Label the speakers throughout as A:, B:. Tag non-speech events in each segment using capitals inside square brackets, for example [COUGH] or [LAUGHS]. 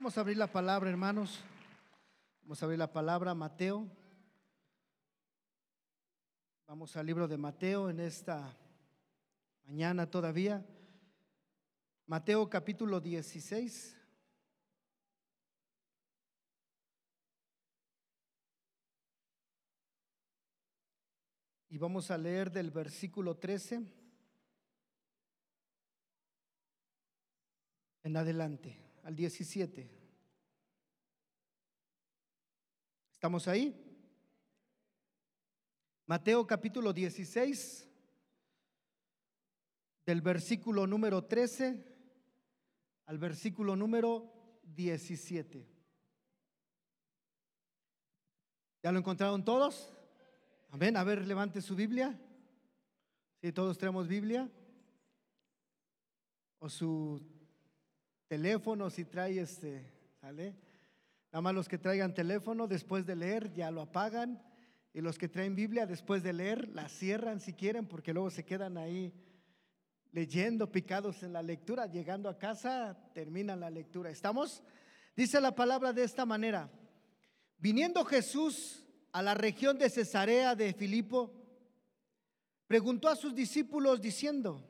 A: Vamos a abrir la palabra, hermanos. Vamos a abrir la palabra, Mateo. Vamos al libro de Mateo en esta mañana todavía. Mateo capítulo 16. Y vamos a leer del versículo 13 en adelante al 17. ¿Estamos ahí? Mateo capítulo 16, del versículo número 13 al versículo número 17. ¿Ya lo encontraron todos? Amén. A ver, levante su Biblia. Si todos tenemos Biblia. O su teléfono, si trae este, ¿sale? Nada más los que traigan teléfono después de leer ya lo apagan y los que traen Biblia después de leer la cierran si quieren porque luego se quedan ahí leyendo, picados en la lectura. Llegando a casa terminan la lectura. ¿Estamos? Dice la palabra de esta manera. Viniendo Jesús a la región de Cesarea de Filipo, preguntó a sus discípulos diciendo,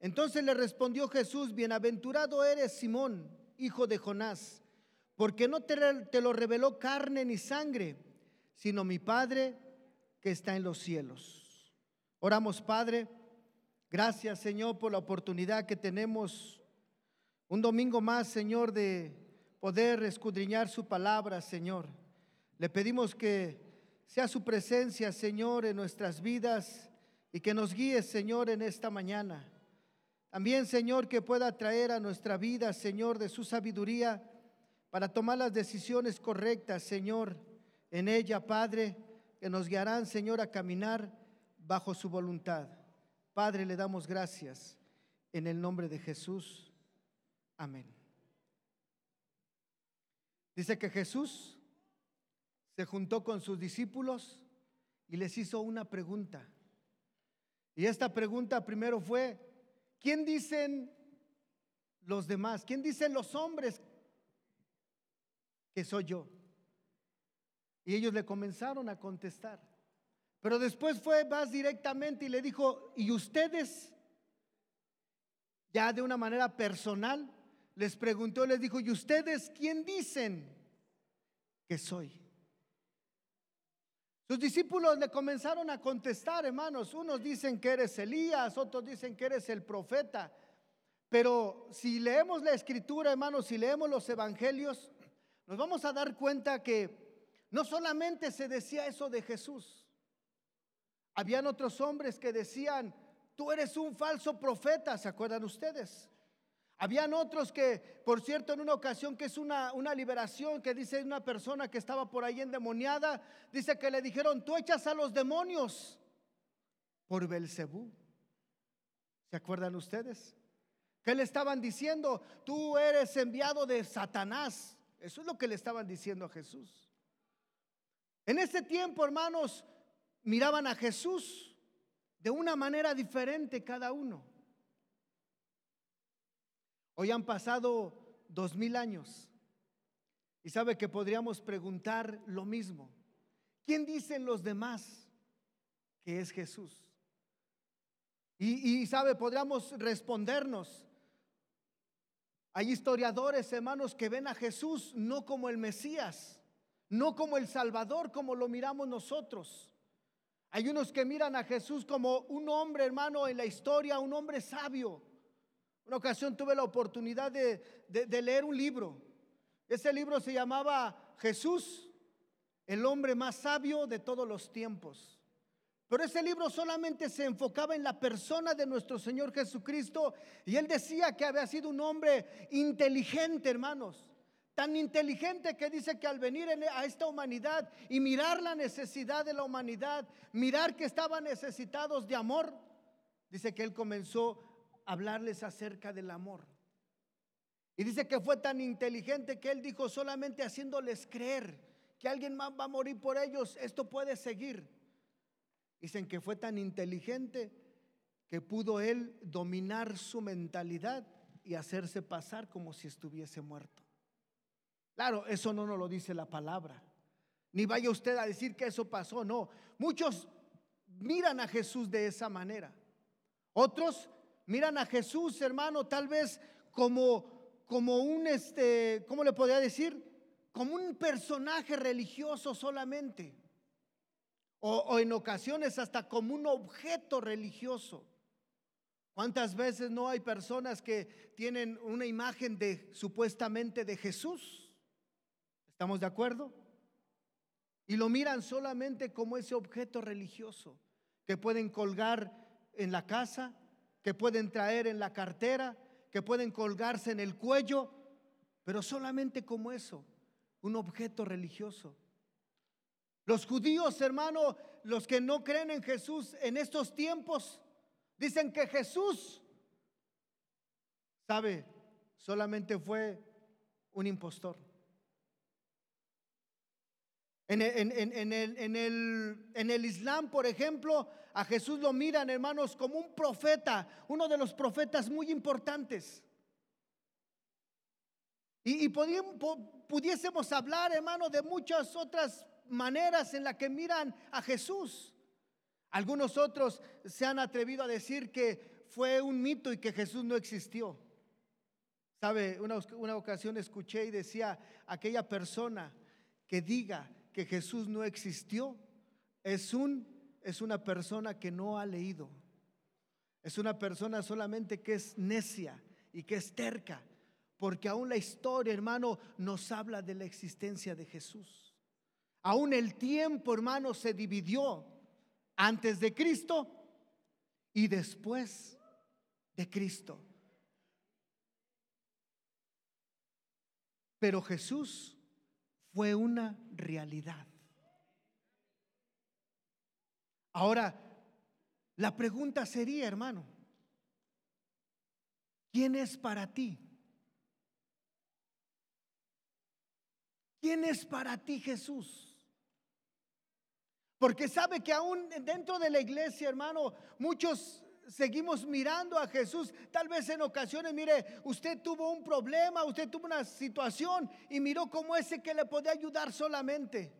A: Entonces le respondió Jesús, bienaventurado eres Simón hijo de Jonás, porque no te, lo reveló carne ni sangre, sino mi Padre que está en los cielos. Oramos, Padre. Gracias, Señor, por la oportunidad que tenemos un domingo más, Señor, de poder escudriñar su palabra, Señor. Le pedimos que sea su presencia, Señor, en nuestras vidas y que nos guíe, Señor, en esta mañana. También, Señor, que pueda traer a nuestra vida, Señor, de su sabiduría para tomar las decisiones correctas, Señor, en ella, Padre, que nos guiarán, Señor, a caminar bajo su voluntad. Padre, le damos gracias en el nombre de Jesús. Amén. Dice que Jesús se juntó con sus discípulos y les hizo una pregunta. Y esta pregunta primero fue, ¿Quién dicen los demás? ¿Quién dicen los hombres que soy yo? Y ellos le comenzaron a contestar. Pero después fue más directamente y le dijo, ¿y ustedes? Ya de una manera personal, les preguntó, les dijo, ¿y ustedes quién dicen que soy? Sus discípulos le comenzaron a contestar, hermanos. Unos dicen que eres Elías, otros dicen que eres el profeta. Pero si leemos la escritura, hermanos, si leemos los evangelios, nos vamos a dar cuenta que no solamente se decía eso de Jesús. Habían otros hombres que decían, tú eres un falso profeta, ¿se acuerdan ustedes? Habían otros que, por cierto, en una ocasión que es una, liberación, que dice una persona que estaba por ahí endemoniada, dice que le dijeron, tú echas a los demonios por Belcebú. ¿Se acuerdan ustedes? ¿Qué le estaban diciendo? Tú eres enviado de Satanás. Eso es lo que le estaban diciendo a Jesús. En ese tiempo, hermanos, miraban a Jesús de una manera diferente cada uno. Hoy han pasado dos mil años y sabe que podríamos preguntar lo mismo. ¿Quién dicen los demás que es Jesús? Y, sabe, podríamos respondernos. Hay historiadores, hermanos, que ven a Jesús no como el Mesías, no como el Salvador, como lo miramos nosotros. Hay unos que miran a Jesús como un hombre, hermano, en la historia, un hombre sabio, una ocasión tuve la oportunidad de, leer un libro. Ese libro se llamaba Jesús, el hombre más sabio de todos los tiempos. Pero ese libro solamente se enfocaba en la persona de nuestro Señor Jesucristo y él decía que había sido un hombre inteligente, hermanos. tan inteligente que dice que al venir a esta humanidad y mirar la necesidad de la humanidad, mirar que estaban necesitados de amor, dice que él comenzó hablarles acerca del amor. Y dice que fue tan inteligente que él dijo solamente haciéndoles creer que alguien más va a morir por ellos, esto puede seguir. Dicen que fue tan inteligente que pudo él dominar su mentalidad y hacerse pasar como si estuviese muerto. Claro, eso no nos lo dice la palabra. Ni vaya usted a decir que eso pasó, no. Muchos miran a Jesús de esa manera. Otros miran a Jesús, hermano, tal vez como como un, este, ¿cómo le podría decir? Como un personaje religioso solamente. O, o en ocasiones hasta como un objeto religioso. ¿Cuántas veces no hay personas que tienen una imagen de supuestamente de Jesús? ¿Estamos de acuerdo? Y lo miran solamente como ese objeto religioso que pueden colgar en la casa, que pueden traer en la cartera, que pueden colgarse en el cuello, pero solamente como eso, un objeto religioso. Los judíos, hermano, los que no creen en Jesús en estos tiempos, dicen que Jesús, sabe, solamente fue un impostor. En el, Islam, por ejemplo, a Jesús lo miran, hermanos, como un profeta, uno de los profetas muy importantes. Y, pudiésemos hablar, hermano, de muchas otras maneras en las que miran a Jesús. Algunos otros se han atrevido a decir que fue un mito y que Jesús no existió. Sabe, una ocasión escuché y decía, aquella persona que diga que Jesús no existió es, un, es una persona que no ha leído. Es una persona solamente que es necia y que es terca. Porque aún la historia, hermano, nos habla de la existencia de Jesús. Aún el tiempo, hermano, se dividió antes de Cristo y después de Cristo. Pero Jesús fue una realidad. Ahora, la pregunta sería, hermano, ¿quién es para ti? ¿Quién es para ti Jesús? Porque sabe que aún dentro de la iglesia, hermano, muchos seguimos mirando a Jesús. Tal vez en ocasiones, mire, usted tuvo un problema, usted tuvo una situación y miró como ese que le podía ayudar solamente.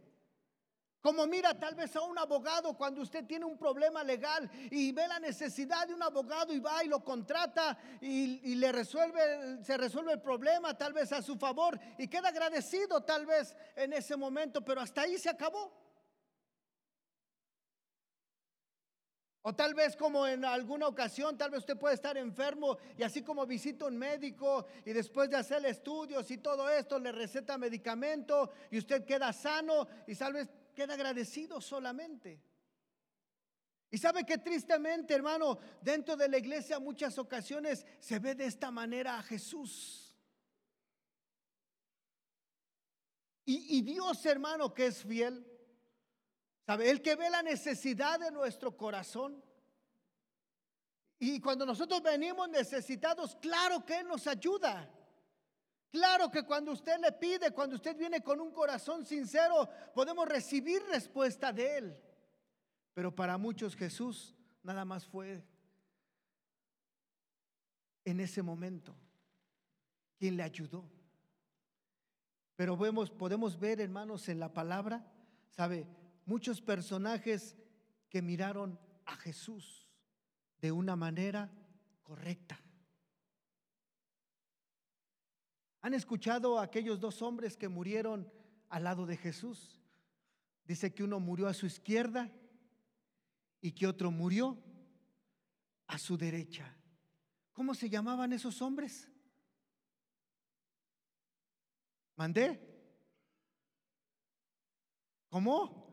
A: Como mira tal vez a un abogado cuando usted tiene un problema legal y ve la necesidad de un abogado y va y lo contrata y, y, le resuelve, se resuelve el problema tal vez a su favor y queda agradecido tal vez en ese momento, pero hasta ahí se acabó. O tal vez como en alguna ocasión, tal vez usted puede estar enfermo y así como visita un médico y después de hacer estudios y todo esto le receta medicamento y usted queda sano y tal vez queda agradecido solamente. Y sabe que tristemente, hermano, dentro de la iglesia muchas ocasiones se ve de esta manera a Jesús. Y, y Dios, hermano, que es fiel, El que ve la necesidad de nuestro corazón. Y cuando nosotros venimos necesitados, claro que Él nos ayuda. Claro que cuando usted le pide, cuando usted viene con un corazón sincero, podemos recibir respuesta de Él. Pero para muchos Jesús nada más fue en ese momento quien le ayudó. Pero podemos ver, hermanos, en la palabra, ¿sabe? Muchos personajes que miraron a Jesús de una manera correcta. ¿Han escuchado a aquellos dos hombres que murieron al lado de Jesús? Dice que uno murió a su izquierda y que otro murió a su derecha. ¿Cómo se llamaban esos hombres? ¿Mandé? ¿Cómo?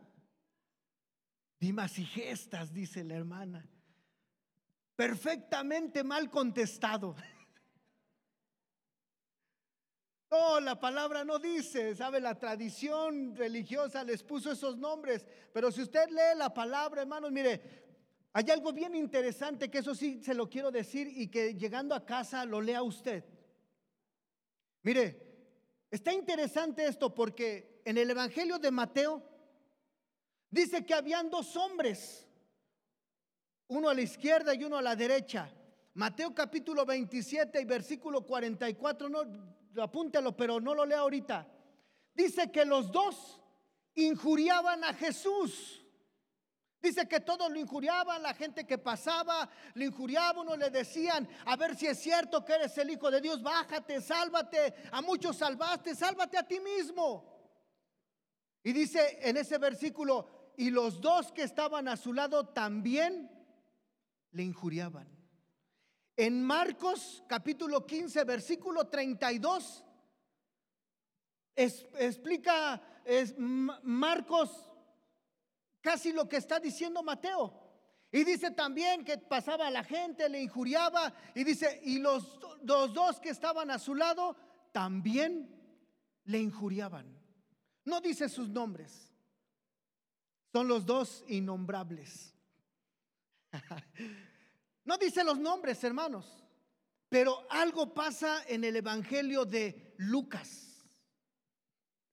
A: Dimas y gestas, dice la hermana. Perfectamente mal contestado. [LAUGHS] No, la palabra no dice, sabe, la tradición religiosa les puso esos nombres, pero si usted lee la palabra, hermanos, mire, hay algo bien interesante que eso sí se lo quiero decir y que llegando a casa lo lea usted. Mire, está interesante esto porque en el Evangelio de Mateo dice que habían dos hombres, uno a la izquierda y uno a la derecha. Mateo capítulo 27 y versículo 44, no, apúntelo, pero no lo lea ahorita. Dice que los dos injuriaban a Jesús. Dice que todos lo injuriaban, la gente que pasaba le injuriaba, uno le decían, a ver si es cierto que eres el Hijo de Dios, bájate, sálvate, a muchos salvaste, sálvate a ti mismo. Y dice en ese versículo, y los dos que estaban a su lado también le injuriaban. En Marcos capítulo 15, versículo 32, explica es, Marcos casi lo que está diciendo Mateo. Y dice también que pasaba la gente, le injuriaba. Y dice, y los, los dos que estaban a su lado también le injuriaban. No dice sus nombres. Son los dos innombrables. [LAUGHS] No dice los nombres, hermanos, pero algo pasa en el Evangelio de Lucas.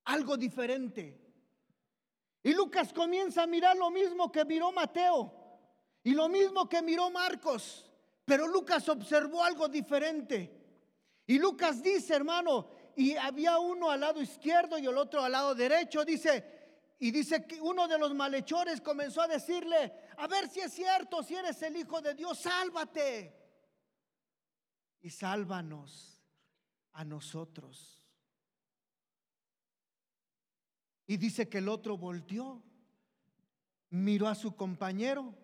A: Algo diferente. Y Lucas comienza a mirar lo mismo que miró Mateo y lo mismo que miró Marcos. Pero Lucas observó algo diferente. Y Lucas dice, hermano, y había uno al lado izquierdo y el otro al lado derecho. Dice, y dice que uno de los malhechores comenzó a decirle, a ver si es cierto, si eres el Hijo de Dios, sálvate. Y sálvanos a nosotros. Y dice que el otro volteó, miró a su compañero,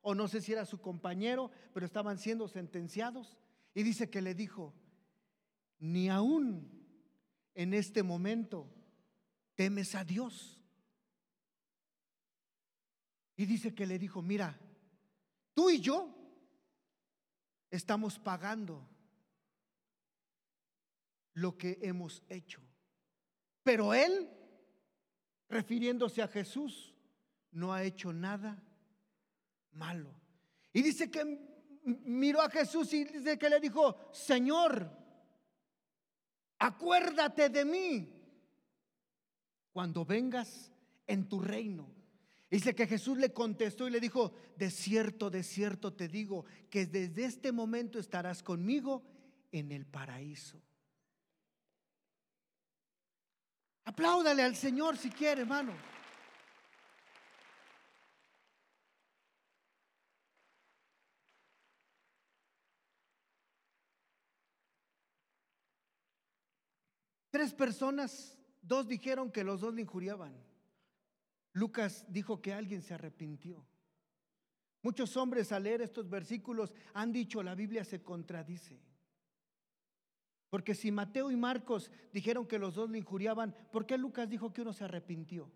A: o no sé si era su compañero, pero estaban siendo sentenciados. Y dice que le dijo, ni aún en este momento temes a Dios. Y dice que le dijo, mira, tú y yo estamos pagando lo que hemos hecho. Pero él, refiriéndose a Jesús, no ha hecho nada malo. Y dice que miró a Jesús y dice que le dijo, Señor, acuérdate de mí cuando vengas en tu reino. Dice que Jesús le contestó y le dijo, de cierto, de cierto te digo, que desde este momento estarás conmigo en el paraíso. Apláudale al Señor si quiere, hermano. Tres personas, dos dijeron que los dos le injuriaban. Lucas dijo que alguien se arrepintió. Muchos hombres al leer estos versículos han dicho la Biblia se contradice. Porque si Mateo y Marcos dijeron que los dos le injuriaban, ¿por qué Lucas dijo que uno se arrepintió?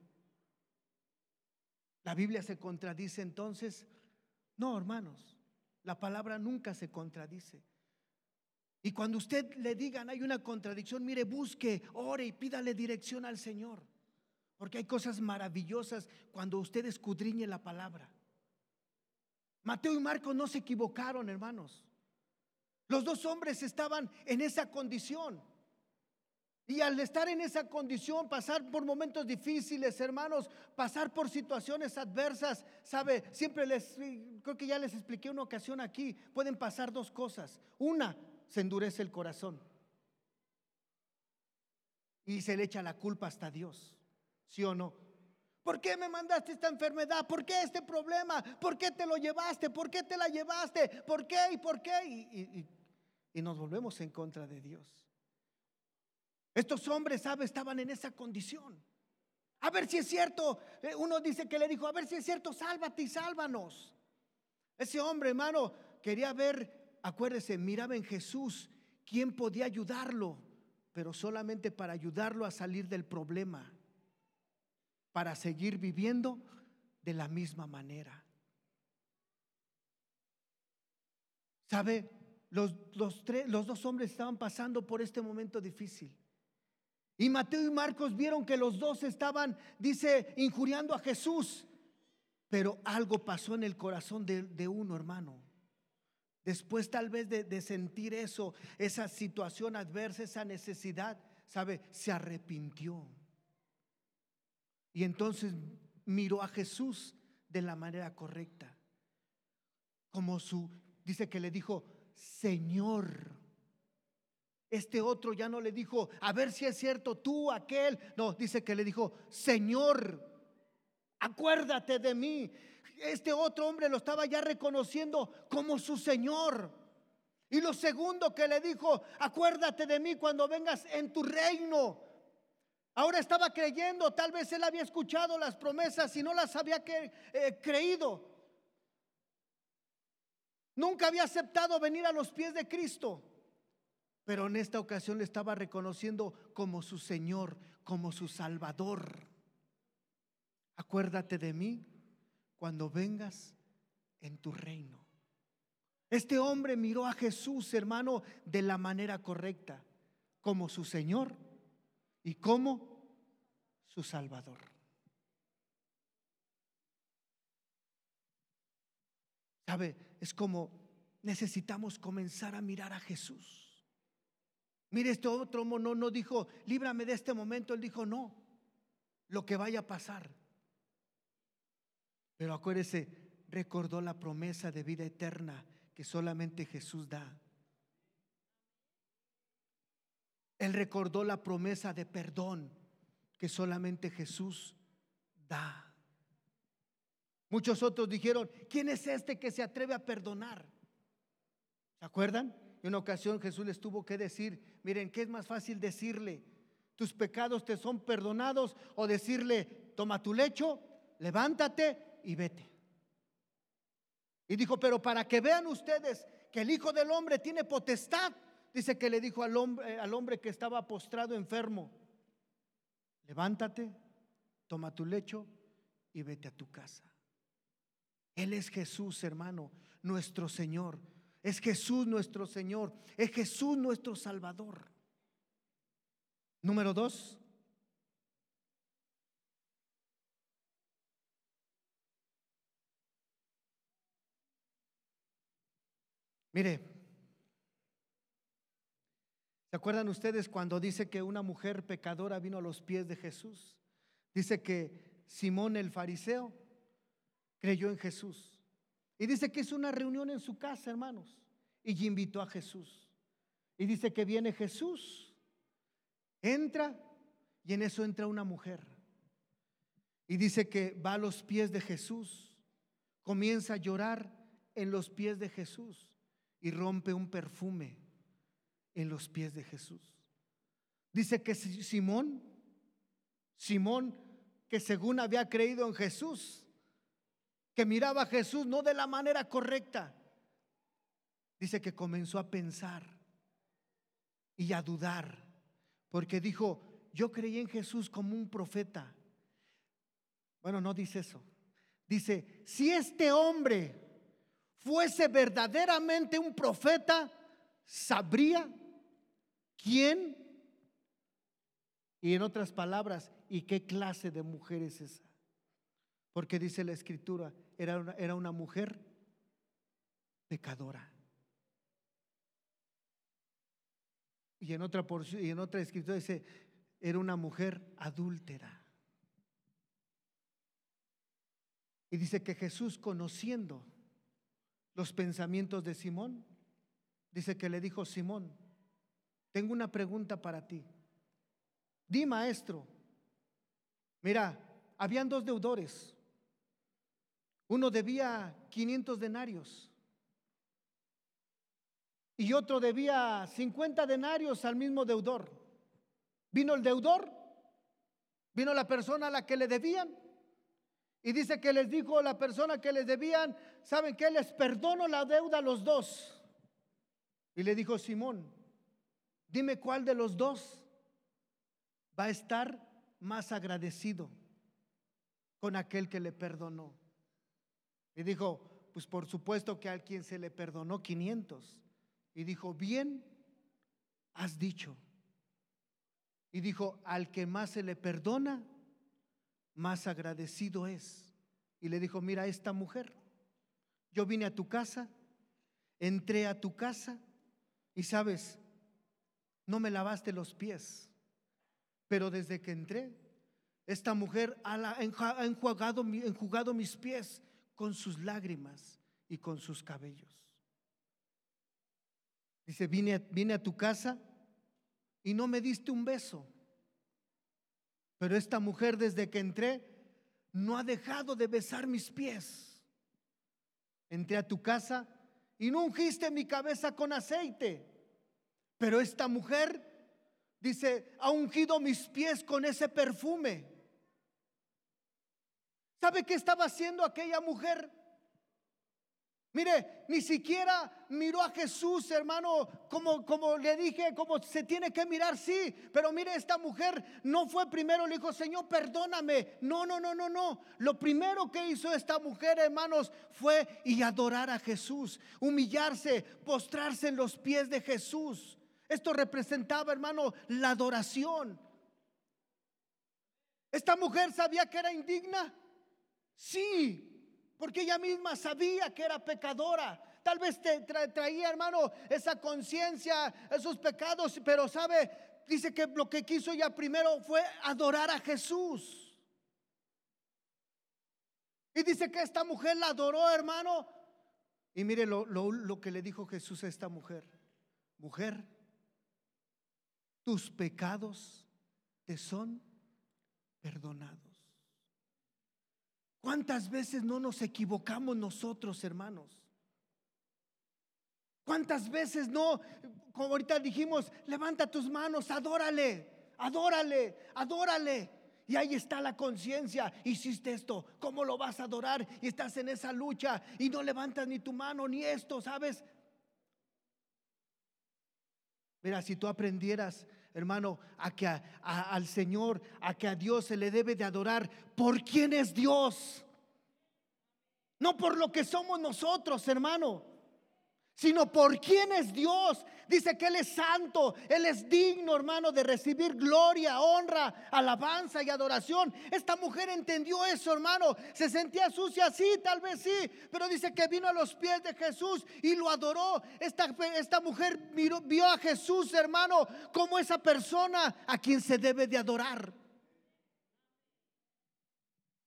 A: ¿La Biblia se contradice entonces? No, hermanos, la palabra nunca se contradice. Y cuando usted le digan hay una contradicción, mire, busque, ore y pídale dirección al Señor. Porque hay cosas maravillosas cuando usted escudriñe la palabra. Mateo y Marcos no se equivocaron, hermanos. Los dos hombres estaban en esa condición. Y al estar en esa condición, pasar por momentos difíciles, hermanos, pasar por situaciones adversas, sabe, siempre les, creo que ya les expliqué una ocasión aquí, pueden pasar dos cosas. Una, se endurece el corazón y se le echa la culpa hasta Dios. ¿Sí o no? ¿Por qué me mandaste esta enfermedad? ¿Por qué este problema? ¿Por qué te lo llevaste? ¿Por qué te la llevaste? ¿Por qué y por qué? Y, nos volvemos en contra de Dios. Estos hombres, ¿sabe? Estaban en esa condición. A ver si es cierto. Eh, uno dice que le dijo, a ver si es cierto, sálvate y sálvanos. Ese hombre, hermano, quería ver, acuérdese, miraba en Jesús quién podía ayudarlo, pero solamente para ayudarlo a salir del problema para seguir viviendo de la misma manera. ¿Sabe? Los, los, tres, los dos hombres estaban pasando por este momento difícil. Y Mateo y Marcos vieron que los dos estaban, dice, injuriando a Jesús. Pero algo pasó en el corazón de, uno, hermano. Después tal vez de, de sentir eso, esa situación adversa, esa necesidad, ¿sabe? Se arrepintió. Y entonces miró a Jesús de la manera correcta. Como su, dice que le dijo, Señor. Este otro ya no le dijo, a ver si es cierto, tú, aquel. No, dice que le dijo, Señor, acuérdate de mí. Este otro hombre lo estaba ya reconociendo como su Señor. Y lo segundo que le dijo, acuérdate de mí cuando vengas en tu reino. Ahora estaba creyendo, tal vez él había escuchado las promesas y no las había eh, creído. Nunca había aceptado venir a los pies de Cristo. Pero en esta ocasión le estaba reconociendo como su Señor, como su Salvador. Acuérdate de mí cuando vengas en tu reino. Este hombre miró a Jesús, hermano, de la manera correcta, como su Señor y como su Salvador. ¿Sabe? Es como necesitamos comenzar a mirar a Jesús. Mire, este otro no, no dijo, líbrame de este momento. Él dijo, no, lo que vaya a pasar. Pero acuérdese, recordó la promesa de vida eterna que solamente Jesús da. Él recordó la promesa de perdón que solamente Jesús da. Muchos otros dijeron, ¿quién es este que se atreve a perdonar? ¿Se acuerdan? En una ocasión Jesús les tuvo que decir, miren, ¿qué es más fácil decirle? ¿Tus pecados te son perdonados? O decirle, toma tu lecho, levántate y vete. Y dijo, pero para que vean ustedes que el Hijo del Hombre tiene potestad, dice que le dijo al hombre, al hombre que estaba postrado enfermo, levántate, toma tu lecho y vete a tu casa. Él es Jesús, hermano, nuestro Señor. Es Jesús nuestro Señor. Es Jesús nuestro Salvador. Número dos. Mire, ¿se acuerdan ustedes cuando dice que una mujer pecadora vino a los pies de Jesús? Dice que Simón el fariseo creyó en Jesús. Y dice que es una reunión en su casa, hermanos. Y invitó a Jesús. Y dice que viene Jesús, entra y en eso entra una mujer. Y dice que va a los pies de Jesús, comienza a llorar en los pies de Jesús y rompe un perfume en los pies de Jesús. Dice que Simón, Simón, que según había creído en Jesús, que miraba a Jesús no de la manera correcta. Dice que comenzó a pensar y a dudar, porque dijo, yo creí en Jesús como un profeta. Bueno, no dice eso. Dice, si este hombre fuese verdaderamente un profeta, sabría quién y en otras palabras, ¿y qué clase de mujer es esa? Porque dice la escritura, era una, era una mujer pecadora. Y en otra porción, y en otra escritura dice, era una mujer adúltera. Y dice que Jesús, conociendo los pensamientos de Simón, dice que le dijo, Simón, tengo una pregunta para ti. Di, maestro, mira, habían dos deudores. Uno debía 500 denarios y otro debía 50 denarios al mismo deudor. Vino el deudor, vino la persona a la que le debían y dice que les dijo la persona que les debían, ¿saben qué? Les perdono la deuda a los dos. Y le dijo Simón, dime cuál de los dos va a estar más agradecido con aquel que le perdonó. Y dijo, pues por supuesto que a quien se le perdonó 500. Y dijo, bien, has dicho. Y dijo, al que más se le perdona, más agradecido es. Y le dijo, mira, esta mujer, yo vine a tu casa, entré a tu casa y sabes, no me lavaste los pies, pero desde que entré, esta mujer ha enjuagado, enjugado mis pies con sus lágrimas y con sus cabellos. Dice, vine, vine a tu casa y no me diste un beso. Pero esta mujer desde que entré no ha dejado de besar mis pies. Entré a tu casa y no ungiste mi cabeza con aceite. Pero esta mujer, dice, ha ungido mis pies con ese perfume. ¿Sabe qué estaba haciendo aquella mujer? Mire, ni siquiera miró a Jesús, hermano, como, como le dije, como se tiene que mirar, sí. Pero mire, esta mujer no fue primero, le dijo, Señor, perdóname. No, no, no, no, no. Lo primero que hizo esta mujer, hermanos, fue y adorar a Jesús, humillarse, postrarse en los pies de Jesús. Esto representaba, hermano, la adoración. Esta mujer sabía que era indigna. Sí, porque ella misma sabía que era pecadora. Tal vez te traía, hermano, esa conciencia, esos pecados, pero sabe, dice que lo que quiso ella primero fue adorar a Jesús. Y dice que esta mujer la adoró, hermano. Y mire lo, lo que le dijo Jesús a esta mujer. Mujer, tus pecados te son perdonados. ¿Cuántas veces no nos equivocamos nosotros, hermanos? ¿Cuántas veces no, como ahorita dijimos, levanta tus manos, adórale, adórale, adórale? Y ahí está la conciencia, hiciste esto, ¿cómo lo vas a adorar? Y estás en esa lucha y no levantas ni tu mano ni esto, ¿sabes? Mira, si tú aprendieras hermano, a que al Señor, a que a Dios se le debe de adorar por quién es Dios. No por lo que somos nosotros, hermano sino por quién es Dios. Dice que Él es santo, Él es digno, hermano, de recibir gloria, honra, alabanza y adoración. Esta mujer entendió eso, hermano. Se sentía sucia, sí, tal vez sí, pero dice que vino a los pies de Jesús y lo adoró. Esta, esta mujer vio a Jesús, hermano, como esa persona a quien se debe de adorar.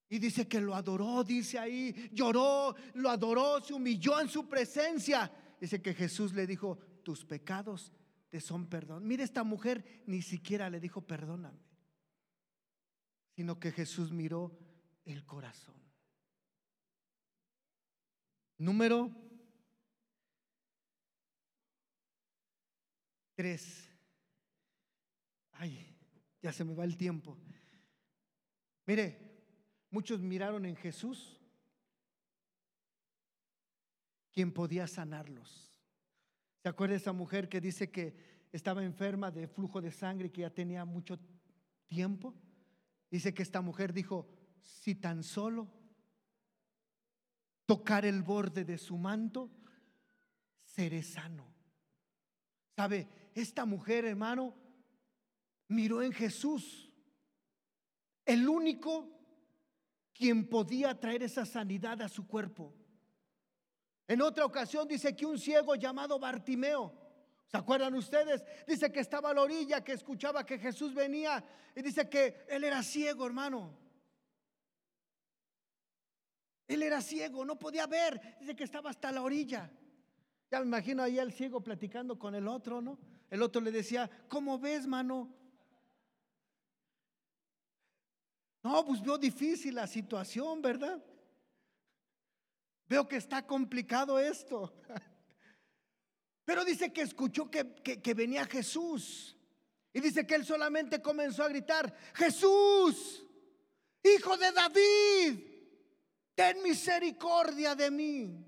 A: Y dice que lo adoró, dice ahí, lloró, lo adoró, se humilló en su presencia. Dice que Jesús le dijo, tus pecados te son perdón. Mire, esta mujer ni siquiera le dijo, perdóname, sino que Jesús miró el corazón. Número tres. Ay, ya se me va el tiempo. Mire, muchos miraron en Jesús quien podía sanarlos. ¿Se acuerda esa mujer que dice que estaba enferma de flujo de sangre y que ya tenía mucho tiempo? Dice que esta mujer dijo, si tan solo tocar el borde de su manto, seré sano. ¿Sabe? Esta mujer, hermano, miró en Jesús, el único quien podía traer esa sanidad a su cuerpo. En otra ocasión dice que un ciego llamado Bartimeo, ¿se acuerdan ustedes? Dice que estaba a la orilla, que escuchaba que Jesús venía y dice que él era ciego, hermano. Él era ciego, no podía ver, dice que estaba hasta la orilla. Ya me imagino ahí al ciego platicando con el otro, ¿no? El otro le decía, ¿cómo ves, mano? No, pues veo difícil la situación, ¿verdad? Veo que está complicado esto. [LAUGHS] Pero dice que escuchó que, venía Jesús. Y dice que él solamente comenzó a gritar, Jesús, hijo de David, ten misericordia de mí.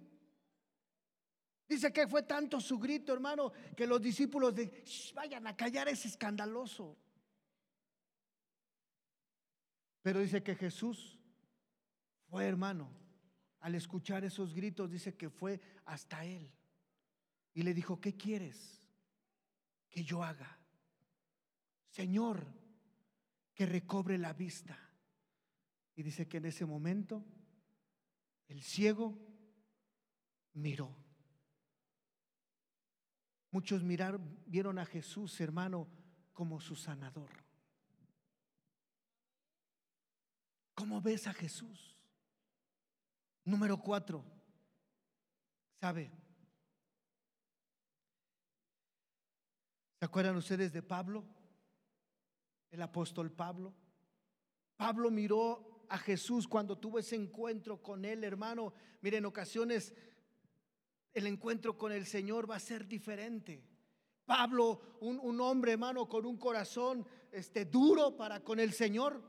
A: Dice que fue tanto su grito, hermano, que los discípulos de, vayan a callar, es escandaloso. Pero dice que Jesús fue hermano al escuchar esos gritos, dice que fue hasta él. Y le dijo, ¿qué quieres que yo haga? Señor, que recobre la vista. Y dice que en ese momento el ciego miró. Muchos miraron, vieron a Jesús, hermano, como su sanador. ¿Cómo ves a Jesús? Número cuatro, ¿sabe? ¿Se acuerdan ustedes de Pablo? El apóstol Pablo. Pablo miró a Jesús cuando tuvo ese encuentro con él, hermano. Miren, en ocasiones el encuentro con el Señor va a ser diferente. Pablo, un, hombre, hermano, con un corazón este, duro para con el Señor,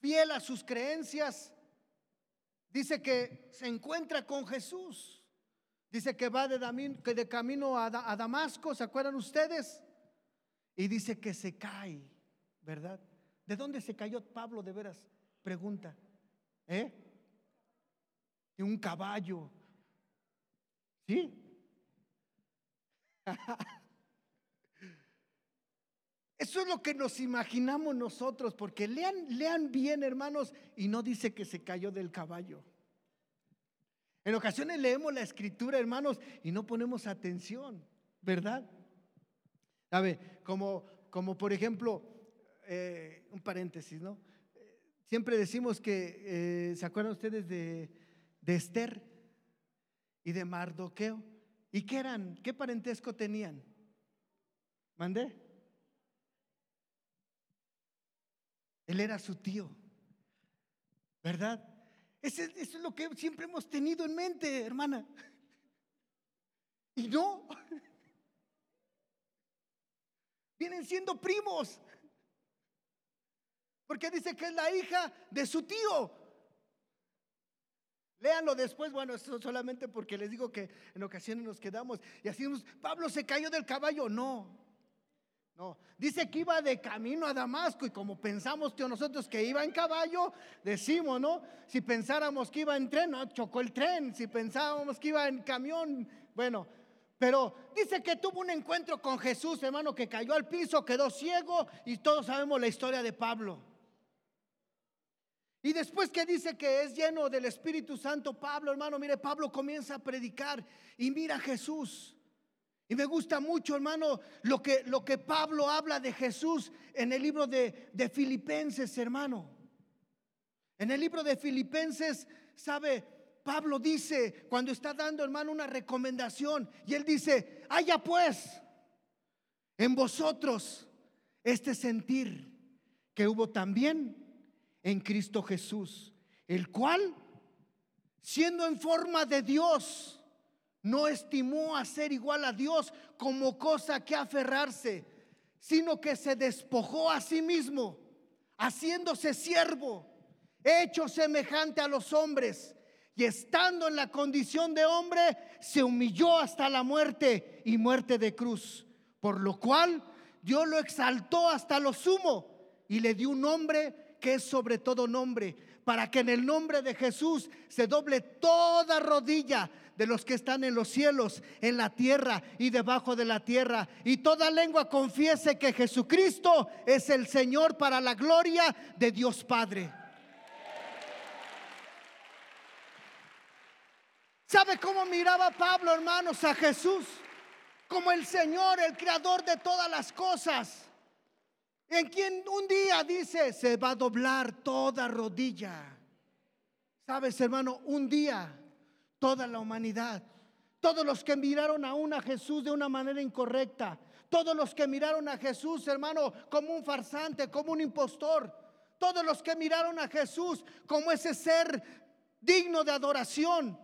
A: fiel a sus creencias, dice que se encuentra con Jesús. Dice que va de, de camino a, Damasco, ¿se acuerdan ustedes? Y dice que se cae, ¿verdad? ¿De dónde se cayó Pablo de veras? Pregunta. ¿Eh? De un caballo. ¿Sí? [LAUGHS] Eso es lo que nos imaginamos nosotros, porque lean, lean bien, hermanos, y no dice que se cayó del caballo. En ocasiones leemos la escritura, hermanos, y no ponemos atención, ¿verdad? A ver, como, como por ejemplo, eh, un paréntesis, ¿no? Siempre decimos que, eh, ¿se acuerdan ustedes de, de Esther y de Mardoqueo? ¿Y qué eran? ¿Qué parentesco tenían? ¿Mandé? Él era su tío, ¿verdad? Eso es, lo que siempre hemos tenido en mente, hermana. Y no. Vienen siendo primos. Porque dice que es la hija de su tío. Léanlo después, bueno, eso solamente porque les digo que en ocasiones nos quedamos y así Pablo se cayó del caballo. No, no, dice que iba de camino a Damasco y como pensamos que nosotros que iba en caballo, decimos, ¿no? Si pensáramos que iba en tren, no, chocó el tren. Si pensábamos que iba en camión, bueno, pero dice que tuvo un encuentro con Jesús, hermano, que cayó al piso, quedó ciego y todos sabemos la historia de Pablo. Y después que dice que es lleno del Espíritu Santo, Pablo, hermano, mire, Pablo comienza a predicar y mira a Jesús. Y me gusta mucho, hermano, lo que, lo que Pablo habla de Jesús en el libro de, de Filipenses, hermano. En el libro de Filipenses, ¿sabe? Pablo dice, cuando está dando, hermano, una recomendación, y él dice, haya pues en vosotros este sentir que hubo también en Cristo Jesús, el cual, siendo en forma de Dios, no estimó a ser igual a Dios como cosa que aferrarse, sino que se despojó a sí mismo, haciéndose siervo, hecho semejante a los hombres, y estando en la condición de hombre, se humilló hasta la muerte y muerte de cruz, por lo cual Dios lo exaltó hasta lo sumo y le dio un nombre que es sobre todo nombre, para que en el nombre de Jesús se doble toda rodilla de los que están en los cielos, en la tierra y debajo de la tierra. Y toda lengua confiese que Jesucristo es el Señor para la gloria de Dios Padre. ¿Sabe cómo miraba Pablo, hermanos, a Jesús? Como el Señor, el creador de todas las cosas. En quien un día dice, se va a doblar toda rodilla. ¿Sabes, hermano? Un día toda la humanidad. Todos los que miraron aún a Jesús de una manera incorrecta. Todos los que miraron a Jesús, hermano, como un farsante, como un impostor. Todos los que miraron a Jesús como ese ser digno de adoración.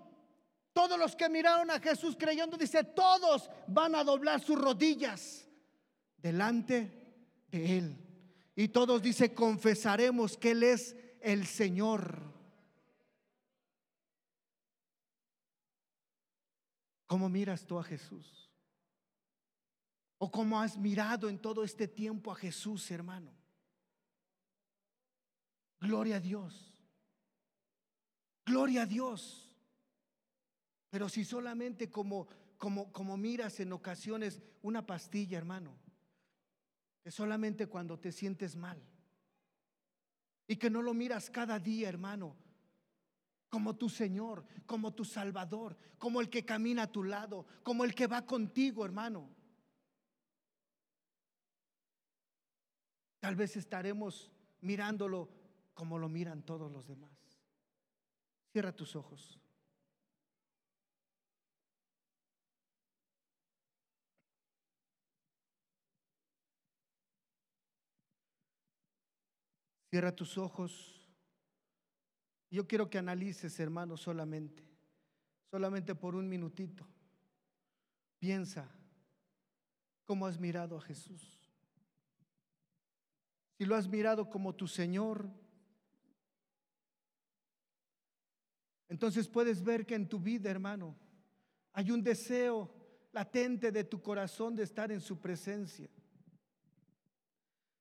A: Todos los que miraron a Jesús creyendo, dice, todos van a doblar sus rodillas delante de Él. Y todos, dice, confesaremos que Él es el Señor. ¿Cómo miras tú a Jesús? ¿O cómo has mirado en todo este tiempo a Jesús, hermano? Gloria a Dios. Gloria a Dios. Pero si solamente como, como, como miras en ocasiones una pastilla, hermano, que solamente cuando te sientes mal y que no lo miras cada día, hermano, como tu Señor, como tu Salvador, como el que camina a tu lado, como el que va contigo, hermano. Tal vez estaremos mirándolo como lo miran todos los demás. Cierra tus ojos. Cierra tus ojos. Yo quiero que analices, hermano, solamente, solamente por un minutito. Piensa cómo has mirado a Jesús. Si lo has mirado como tu Señor, entonces puedes ver que en tu vida, hermano, hay un deseo latente de tu corazón de estar en su presencia,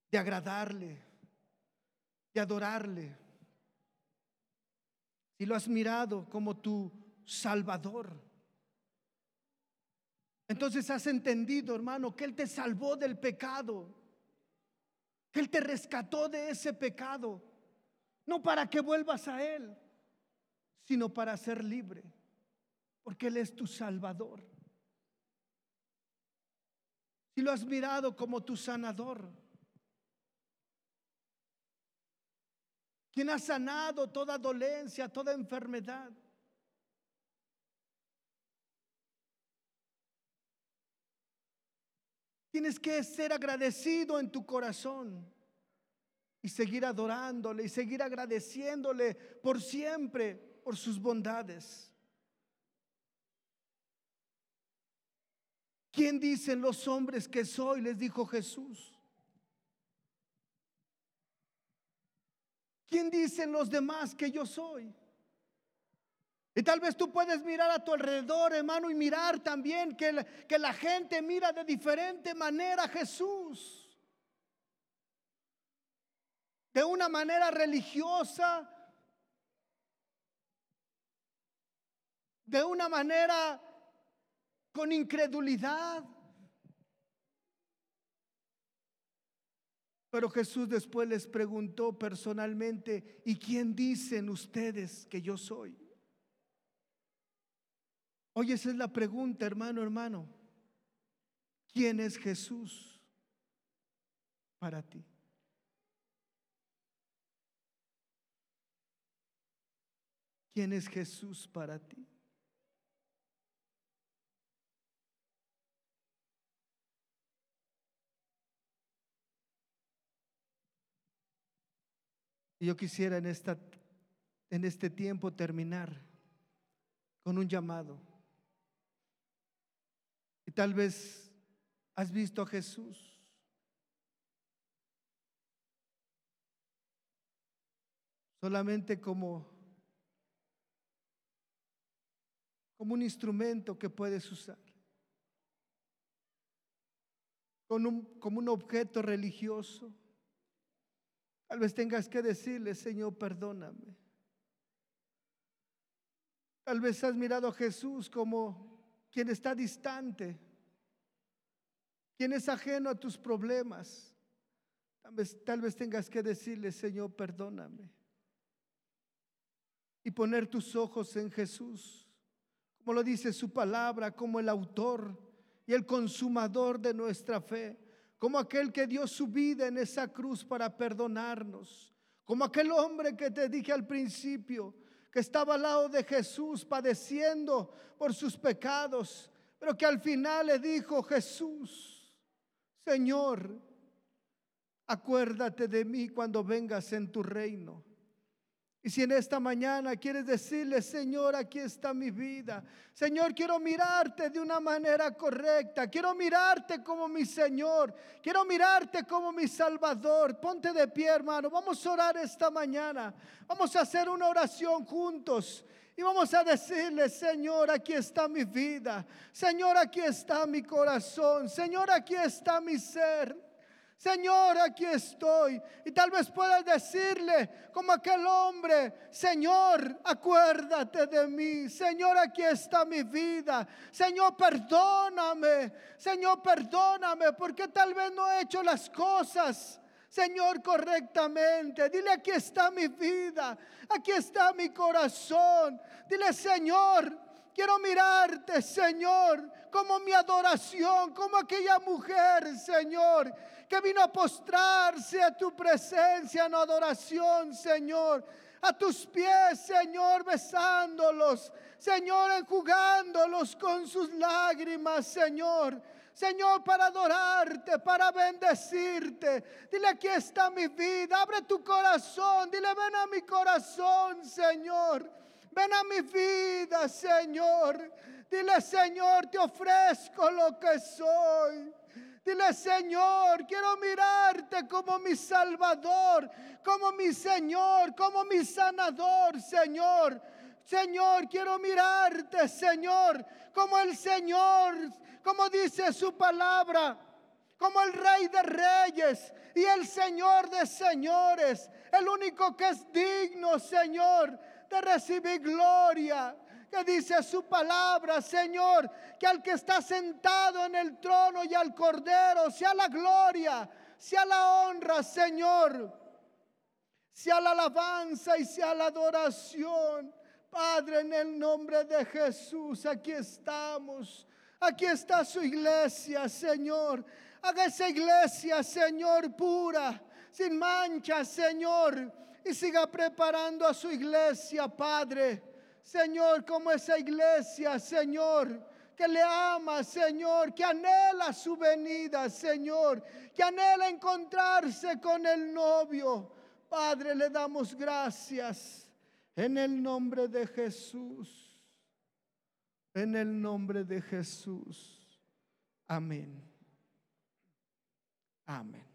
A: de agradarle, de adorarle si lo has mirado como tu Salvador, entonces has entendido, hermano, que Él te salvó del pecado, que Él te rescató de ese pecado, no para que vuelvas a Él, sino para ser libre, porque Él es tu Salvador. Si lo has mirado como tu sanador, quien ha sanado toda dolencia, toda enfermedad. Tienes que ser agradecido en tu corazón y seguir adorándole y seguir agradeciéndole por siempre por sus bondades. ¿Quién dicen los hombres que soy? Les dijo Jesús. ¿Quién dicen los demás que yo soy? Y tal vez tú puedes mirar a tu alrededor, hermano, y mirar también que la, que la gente mira de diferente manera a Jesús. De una manera religiosa, de una manera con incredulidad. Pero Jesús después les preguntó personalmente, ¿y quién dicen ustedes que yo soy? Hoy esa es la pregunta, hermano, hermano. ¿Quién es Jesús para ti? ¿Quién es Jesús para ti? Y yo quisiera en, esta, en este tiempo terminar con un llamado. Y tal vez has visto a Jesús. Solamente como, como un instrumento que puedes usar. Con un, como un objeto religioso Tal vez tengas que decirle, Señor, perdóname. Tal vez has mirado a Jesús como quien está distante, quien es ajeno a tus problemas. Tal vez, tengas que decirle, Señor, perdóname. Y poner tus ojos en Jesús, como lo dice su palabra, como el autor y el consumador de nuestra fe como aquel que dio su vida en esa cruz para perdonarnos, como aquel hombre que te dije al principio, que estaba al lado de Jesús padeciendo por sus pecados, pero que al final le dijo Jesús, Señor, acuérdate de mí cuando vengas en tu reino. Y si en esta mañana quieres decirle, Señor, aquí está mi vida. Señor, quiero mirarte de una manera correcta. Quiero mirarte como mi Señor. Quiero mirarte como mi Salvador. Ponte de pie, hermano. Vamos a orar esta mañana. Vamos a hacer una oración juntos. Y vamos a decirle, Señor, aquí está mi vida. Señor, aquí está mi corazón. Señor, aquí está mi ser. Señor, aquí estoy. Y tal vez puedas decirle, como aquel hombre, Señor, acuérdate de mí. Señor, aquí está mi vida. Señor, perdóname. Señor, perdóname porque tal vez no he hecho las cosas. Señor, correctamente. Dile, aquí está mi vida, aquí está mi corazón. Dile, Señor, quiero mirarte, Señor, como mi adoración, como aquella mujer, Señor, que vino a postrarse a tu presencia en adoración, Señor. A tus pies, Señor, besándolos, Señor, enjugándolos con sus lágrimas, Señor. Señor, para adorarte, para bendecirte. Dile, aquí está mi vida. Abre tu corazón. Dile, ven a mi corazón, Señor. Ven a mi vida, Señor. Dile, Señor, te ofrezco lo que soy. Dile, Señor, quiero mirarte como mi Salvador, como mi Señor, como mi sanador, Señor. Señor, quiero mirarte, Señor, como el Señor, como dice su palabra, como el Rey de Reyes y el Señor de Señores, el único que es digno, Señor, de recibir gloria que dice su palabra, Señor, que al que está sentado en el trono y al cordero, sea la gloria, sea la honra, Señor, sea la alabanza y sea la adoración. Padre, en el nombre de Jesús, aquí estamos. Aquí está su iglesia, Señor. Haga esa iglesia, Señor, pura, sin mancha, Señor. Y siga preparando a su iglesia, Padre Señor, como esa iglesia, Señor, que le ama, Señor, que anhela su venida, Señor, que anhela encontrarse con el novio. Padre, le damos gracias en el nombre de Jesús. En el nombre de Jesús. Amén. Amén.